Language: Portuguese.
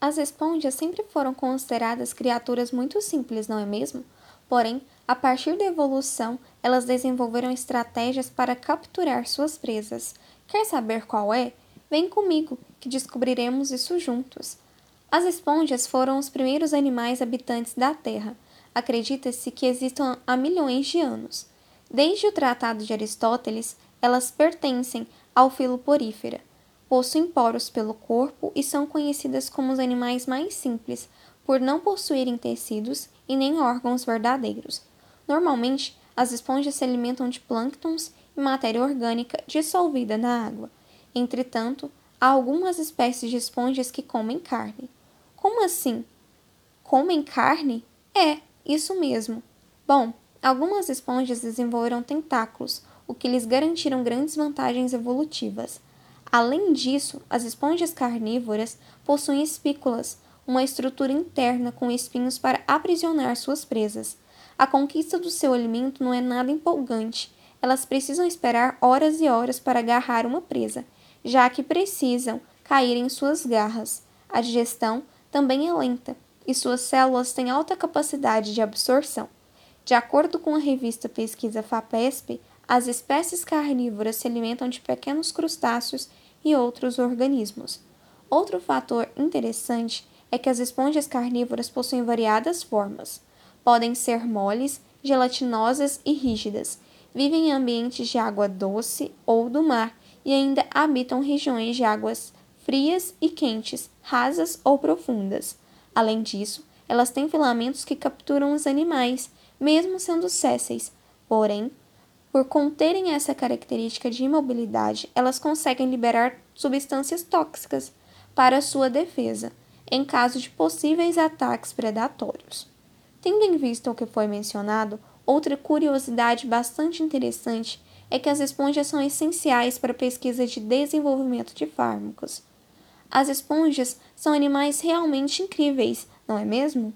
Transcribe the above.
As esponjas sempre foram consideradas criaturas muito simples, não é mesmo? Porém, a partir da evolução, elas desenvolveram estratégias para capturar suas presas. Quer saber qual é? Vem comigo, que descobriremos isso juntos. As esponjas foram os primeiros animais habitantes da Terra. Acredita-se que existam há milhões de anos. Desde o Tratado de Aristóteles, elas pertencem ao filo porífera. Possuem poros pelo corpo e são conhecidas como os animais mais simples, por não possuírem tecidos e nem órgãos verdadeiros. Normalmente, as esponjas se alimentam de plânctons e matéria orgânica dissolvida na água. Entretanto, há algumas espécies de esponjas que comem carne. Como assim? Comem carne? É, isso mesmo. Bom, algumas esponjas desenvolveram tentáculos, o que lhes garantiram grandes vantagens evolutivas. Além disso, as esponjas carnívoras possuem espículas, uma estrutura interna com espinhos para aprisionar suas presas. A conquista do seu alimento não é nada empolgante. Elas precisam esperar horas e horas para agarrar uma presa, já que precisam cair em suas garras. A digestão também é lenta e suas células têm alta capacidade de absorção. De acordo com a revista Pesquisa FAPESP, as espécies carnívoras se alimentam de pequenos crustáceos e outros organismos. Outro fator interessante é que as esponjas carnívoras possuem variadas formas. Podem ser moles, gelatinosas e rígidas. Vivem em ambientes de água doce ou do mar e ainda habitam regiões de águas frias e quentes, rasas ou profundas. Além disso, elas têm filamentos que capturam os animais, mesmo sendo sésseis. Porém, por conterem essa característica de imobilidade, elas conseguem liberar substâncias tóxicas para sua defesa, em caso de possíveis ataques predatórios. Tendo em vista o que foi mencionado, outra curiosidade bastante interessante é que as esponjas são essenciais para a pesquisa de desenvolvimento de fármacos. As esponjas são animais realmente incríveis, não é mesmo?